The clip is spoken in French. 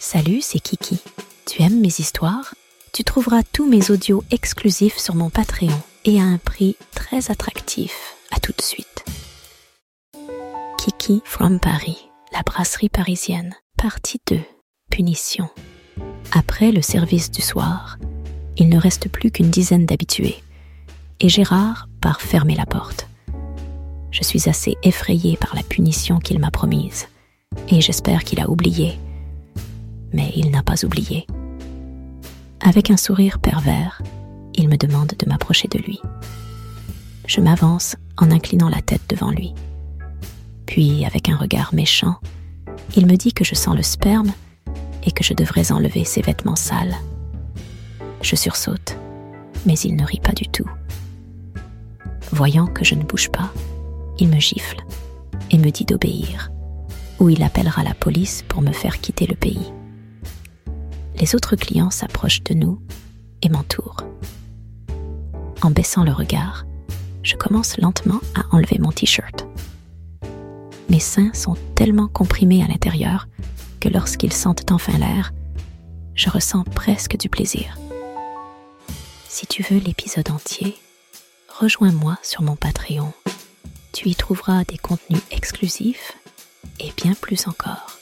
Salut, c'est Kiki. Tu aimes mes histoires? Tu trouveras tous mes audios exclusifs sur mon Patreon et à un prix très attractif. À tout de suite. Kiki from Paris, la brasserie parisienne, partie 2. Punition. Après le service du soir, il ne reste plus qu'une dizaine d'habitués, et Gérard part fermer la porte. Je suis assez effrayée par la punition qu'il m'a promise, et j'espère qu'il a oublié mais il n'a pas oublié. Avec un sourire pervers, il me demande de m'approcher de lui. Je m'avance en inclinant la tête devant lui. Puis, avec un regard méchant, il me dit que je sens le sperme et que je devrais enlever ses vêtements sales. Je sursaute, mais il ne rit pas du tout. Voyant que je ne bouge pas, il me gifle et me dit d'obéir, ou il appellera la police pour me faire quitter le pays les autres clients s'approchent de nous et m'entourent. En baissant le regard, je commence lentement à enlever mon t-shirt. Mes seins sont tellement comprimés à l'intérieur que lorsqu'ils sentent enfin l'air, je ressens presque du plaisir. Si tu veux l'épisode entier, rejoins-moi sur mon Patreon. Tu y trouveras des contenus exclusifs et bien plus encore.